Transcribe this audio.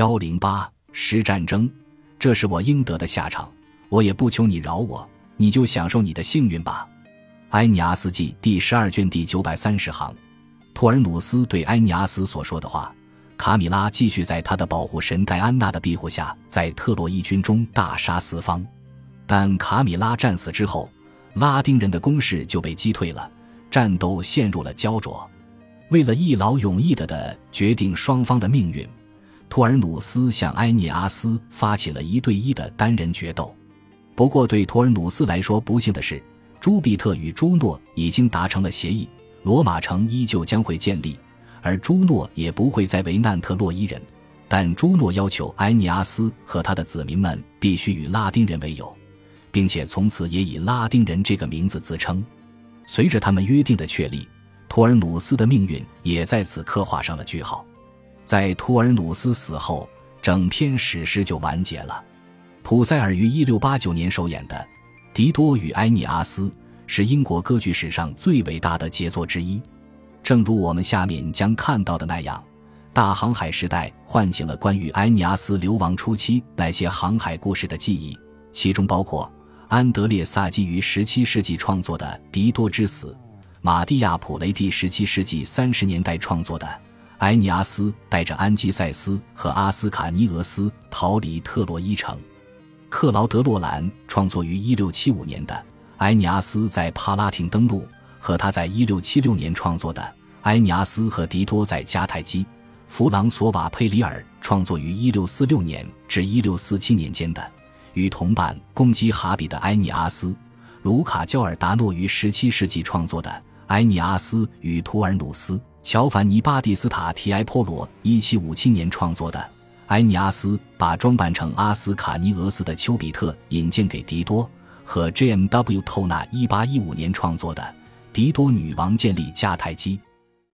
幺零八实战争，这是我应得的下场，我也不求你饶我，你就享受你的幸运吧。埃尼阿斯记第十二卷第九百三十行，托尔努斯对埃尼阿斯所说的话。卡米拉继续在他的保护神戴安娜的庇护下，在特洛伊军中大杀四方。但卡米拉战死之后，拉丁人的攻势就被击退了，战斗陷入了焦灼。为了一劳永逸的的决定双方的命运，托尔努斯向埃涅阿斯发起了一对一的单人决斗。不过，对托尔努斯来说，不幸的是，朱庇特与朱诺已经达成了协议，罗马城依旧将会建立。而朱诺也不会再为难特洛伊人，但朱诺要求埃涅阿斯和他的子民们必须与拉丁人为友，并且从此也以拉丁人这个名字自称。随着他们约定的确立，托尔努斯的命运也在此刻画上了句号。在托尔努斯死后，整篇史诗就完结了。普塞尔于一六八九年首演的《狄多与埃尼阿斯》是英国歌剧史上最伟大的杰作之一。正如我们下面将看到的那样，大航海时代唤醒了关于埃尼阿斯流亡初期那些航海故事的记忆，其中包括安德烈萨基于17世纪创作的《狄多之死》，马蒂亚普雷蒂17世纪30年代创作的《埃尼阿斯带着安基塞斯和阿斯卡尼俄斯逃离特洛伊城》，克劳德洛兰创作于1675年的《埃尼阿斯在帕拉廷登陆》和他在1676年创作的。埃尼阿斯和狄多在迦太基，弗朗索瓦佩里尔创作于1646年至1647年间的，与同伴攻击哈比的埃尼阿斯；卢卡焦尔达诺于17世纪创作的埃尼阿斯与图尔努斯；乔凡尼巴蒂斯塔提埃波罗1757年创作的埃尼阿斯把装扮成阿斯卡尼俄斯的丘比特引荐给狄多，和 J.M.W. 透纳1815年创作的狄多女王建立迦太基。